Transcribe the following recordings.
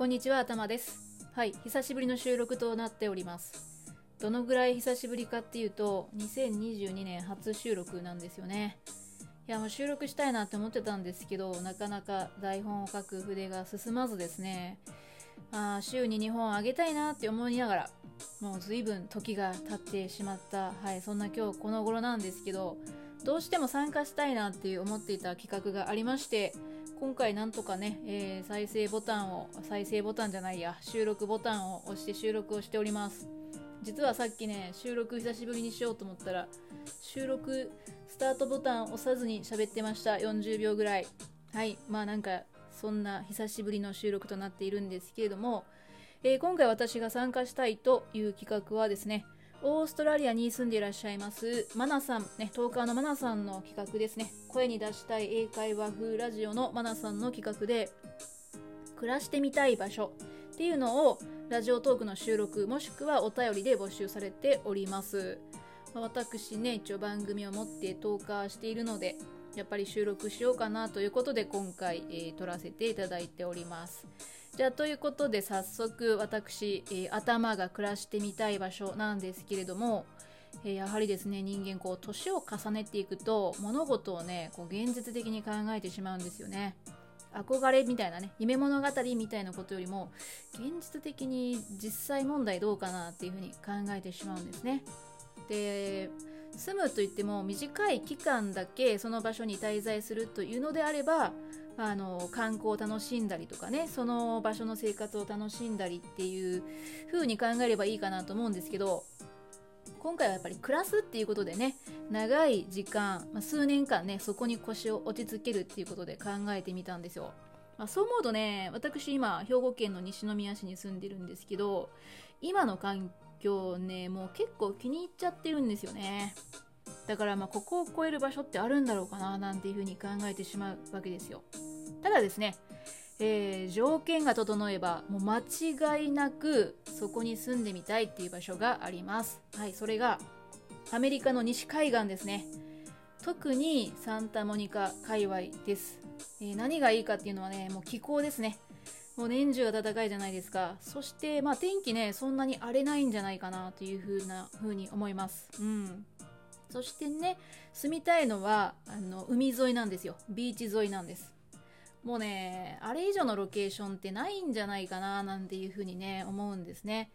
こんにちは、頭です。はい、久しぶりの収録となっております。どのぐらい久しぶりかっていうと、2022年初収録なんですよね。いや、もう収録したいなって思ってたんですけど、なかなか台本を書く筆が進まずですね。あ、週に2本あげたいなって思いながら、もう随分時が経ってしまった、はい、そんな今日この頃なんですけど、どうしても参加したいなっていう思っていた企画がありまして、今回なんとかね、えー再生ボタンを、再生ボタンじゃないや、収録ボタンを押して収録をしております。実はさっきね、収録久しぶりにしようと思ったら、収録スタートボタンを押さずに喋ってました。40秒ぐらい。はい。まあなんか、そんな久しぶりの収録となっているんですけれども、えー今回私が参加したいという企画はですね、オーストラリアに住んでいらっしゃいますマナさん、ね、トーカーのマナさんの企画ですね。声に出したい英会話風ラジオのマナさんの企画で、暮らしてみたい場所っていうのをラジオトークの収録もしくはお便りで募集されております。私ね、一応番組を持ってトーカーしているので、やっぱり収録しようかなということで今回、えー撮らせていただいております。じゃあということで早速私、えー頭が暮らしてみたい場所なんですけれども、えーやはりですね人間こう年を重ねていくと物事をねこう現実的に考えてしまうんですよね。憧れみたいなね夢物語みたいなことよりも現実的に実際問題どうかなっていうふうに考えてしまうんですね。で住むといっても短い期間だけその場所に滞在するというのであればあの観光を楽しんだりとかねその場所の生活を楽しんだりっていう風に考えればいいかなと思うんですけど今回はやっぱり暮らすっていうことでね長い時間、まあ、数年間ねそこに腰を落ち着けるっていうことで考えてみたんですよ、まあ、そう思うとね私今兵庫県の西宮市に住んでるんですけど今の環境ねもう結構気に入っちゃってるんですよね。だからまあここを超える場所ってあるんだろうかななんていうふうに考えてしまうわけですよ。ただですねえー条件が整えばもう間違いなくそこに住んでみたいっていう場所があります。はいそれがアメリカの西海岸ですね。特にサンタモニカ界隈です、えー何がいいかっていうのはねもう気候ですね。もう年中暖かいじゃないですか。そしてまあ天気ねそんなに荒れないんじゃないかなというふうなふうに思います。うん。そしてね住みたいのはあの海沿いなんですよ。ビーチ沿いなんです。もうね、あれ以上のロケーションってないんじゃないかななんていうふうにね、思うんですね。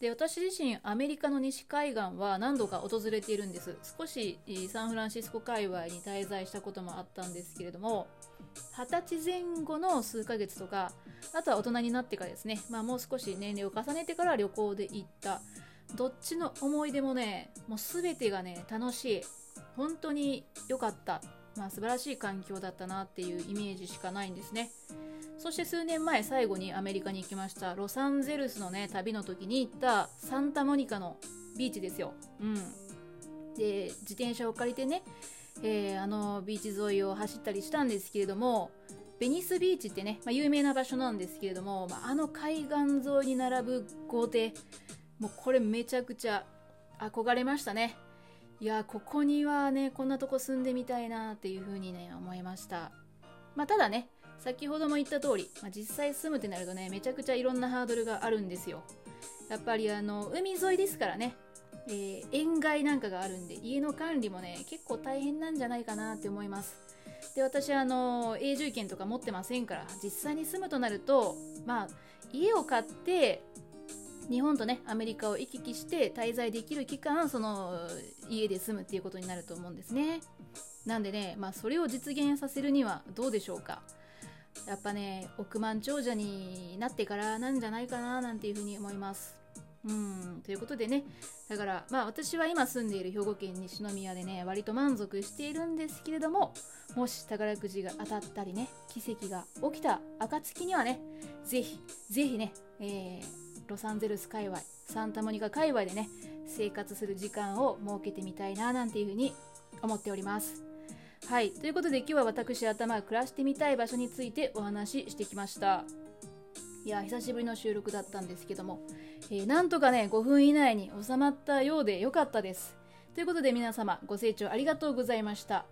で、私自身、アメリカの西海岸は何度か訪れているんです。少しサンフランシスコ界隈に滞在したこともあったんですけれども、二十歳前後の数ヶ月とか、あとは大人になってからですね、まあもう少し年齢を重ねてから旅行で行った、どっちの思い出もね、もう全てがね、楽しい。本当に良かった。まあ素晴らしい環境だったなっていうイメージしかないんですね。そして数年前最後にアメリカに行きましたロサンゼルスのね旅の時に行ったサンタモニカのビーチですよ。うん。で自転車を借りてね、えーあのビーチ沿いを走ったりしたんですけれどもベニスビーチってね、まあ、有名な場所なんですけれども、まあ、あの海岸沿いに並ぶ豪邸もうこれめちゃくちゃ憧れましたね。いやここにはねこんなとこ住んでみたいなっていう風にね思いましたまあただね先ほども言った通り、まあ、実際住むってなるとねめちゃくちゃいろんなハードルがあるんですよ。やっぱりあの海沿いですからね、えー塩害なんかがあるんで家の管理もね結構大変なんじゃないかなって思います。で私あの永住権とか持ってませんから実際に住むとなるとまあ家を買って日本とねアメリカを行き来して滞在できる期間その家で住むっていうことになると思うんですね。なんでねまあそれを実現させるにはどうでしょうか。やっぱね億万長者になってからなんじゃないかななんていうふうに思います。うん。ということでね。だからまあ私は今住んでいる兵庫県西宮でね割と満足しているんですけれどももし宝くじが当たったりね奇跡が起きた暁にはねぜひぜひね、えーロサンゼルス界隈サンタモニカ界隈でね生活する時間を設けてみたいななんていうふうに思っております。はい。ということで今日は私頭が暮らしてみたい場所についてお話ししてきました。いや久しぶりの収録だったんですけども、えーなんとかね5分以内に収まったようでよかったです。ということで皆様ご清聴ありがとうございました。